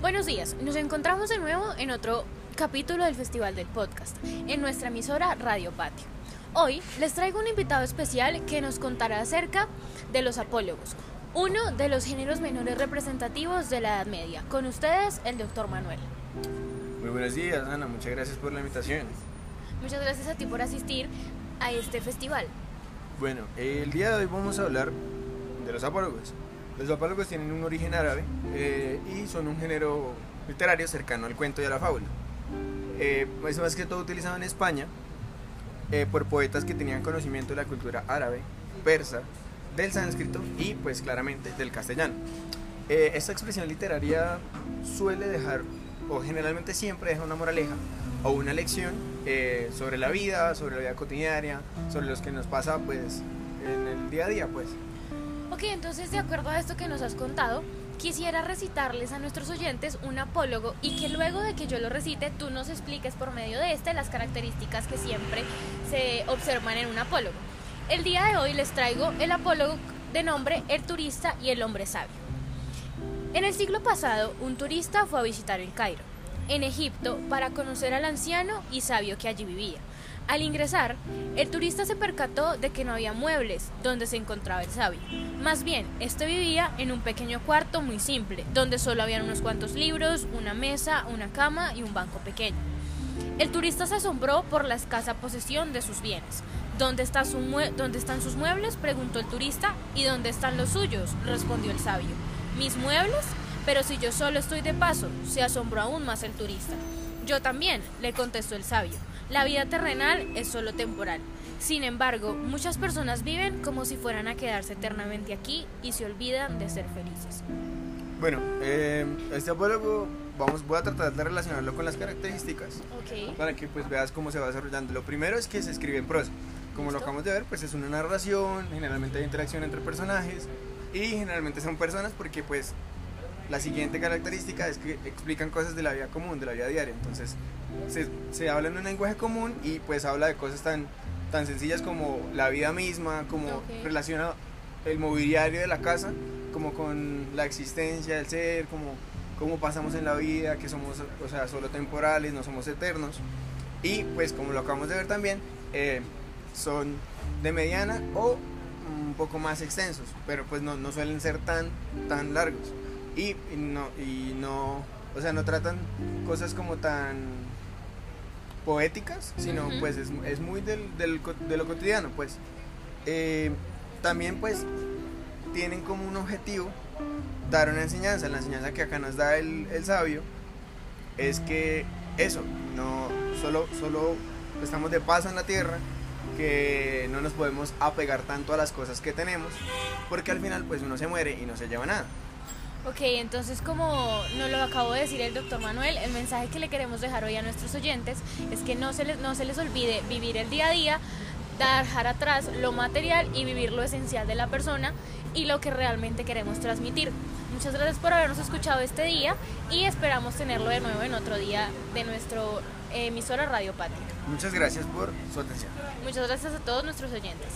Buenos días, nos encontramos de nuevo en otro capítulo del Festival del Podcast, en nuestra emisora Radio Patio. Hoy les traigo un invitado especial que nos contará acerca de los apólogos, uno de los géneros menores representativos de la Edad Media. Con ustedes, el doctor Manuel. Muy buenos días, Ana, muchas gracias por la invitación. Muchas gracias a ti por asistir a este festival. Bueno, el día de hoy vamos a hablar de los apólogos. Los apólogos tienen un origen árabe eh, y son un género literario cercano al cuento y a la fábula. Eh, es más que todo utilizado en España eh, por poetas que tenían conocimiento de la cultura árabe, persa, del sánscrito y pues claramente del castellano. Eh, esta expresión literaria suele dejar, o generalmente siempre deja una moraleja o una lección eh, sobre la vida, sobre la vida cotidiana, sobre los que nos pasa pues en el día a día pues. Ok, entonces de acuerdo a esto que nos has contado, quisiera recitarles a nuestros oyentes un apólogo y que luego de que yo lo recite tú nos expliques por medio de este las características que siempre se observan en un apólogo. El día de hoy les traigo el apólogo de nombre El turista y el hombre sabio. En el siglo pasado, un turista fue a visitar el Cairo, en Egipto, para conocer al anciano y sabio que allí vivía. Al ingresar, el turista se percató de que no había muebles donde se encontraba el sabio. Más bien, este vivía en un pequeño cuarto muy simple, donde solo habían unos cuantos libros, una mesa, una cama y un banco pequeño. El turista se asombró por la escasa posesión de sus bienes. ¿Dónde, está su mue- ¿Dónde están sus muebles? preguntó el turista. ¿Y dónde están los suyos? respondió el sabio. ¿Mis muebles? Pero si yo solo estoy de paso, se asombró aún más el turista. Yo también, le contestó el sabio. La vida terrenal es solo temporal. Sin embargo, muchas personas viven como si fueran a quedarse eternamente aquí y se olvidan de ser felices. Bueno, eh, este apólogo vamos, voy a tratar de relacionarlo con las características Ok. para que pues veas cómo se va desarrollando. Lo primero es que se escribe en prosa. Como lo Listo. acabamos de ver, pues es una narración, generalmente hay interacción entre personajes y generalmente son personas porque pues la siguiente característica es que explican cosas de la vida común, de la vida diaria. Entonces se, se habla en un lenguaje común y pues habla de cosas tan, tan sencillas como la vida misma, como Ok. relaciona el mobiliario de la casa, como con la existencia del ser, como cómo pasamos en la vida, que somos, o sea, solo temporales, no somos eternos. Y pues como lo acabamos de ver también, eh, son de mediana o un poco más extensos, pero pues no, no suelen ser tan, tan largos. Y, y no, y no, o sea, no tratan cosas como tan poéticas, sino Ujú. pues es, es muy del, del de lo cotidiano, pues. Eh, también pues tienen como un objetivo dar una enseñanza, la enseñanza que acá nos da el, el sabio es que eso, no solo, solo estamos de paso en la tierra, que no nos podemos apegar tanto a las cosas que tenemos, porque al final pues uno se muere y no se lleva nada. Ok, entonces como nos lo acabó de decir el doctor Manuel, el mensaje que le queremos dejar hoy a nuestros oyentes es que no se les, no se les olvide vivir el día a día, dejar atrás lo material y vivir lo esencial de la persona y lo que realmente queremos transmitir. Muchas gracias por habernos escuchado este día y esperamos tenerlo de nuevo en otro día de nuestro eh, emisora Radio Patria. Muchas gracias por su atención. Muchas gracias a todos nuestros oyentes.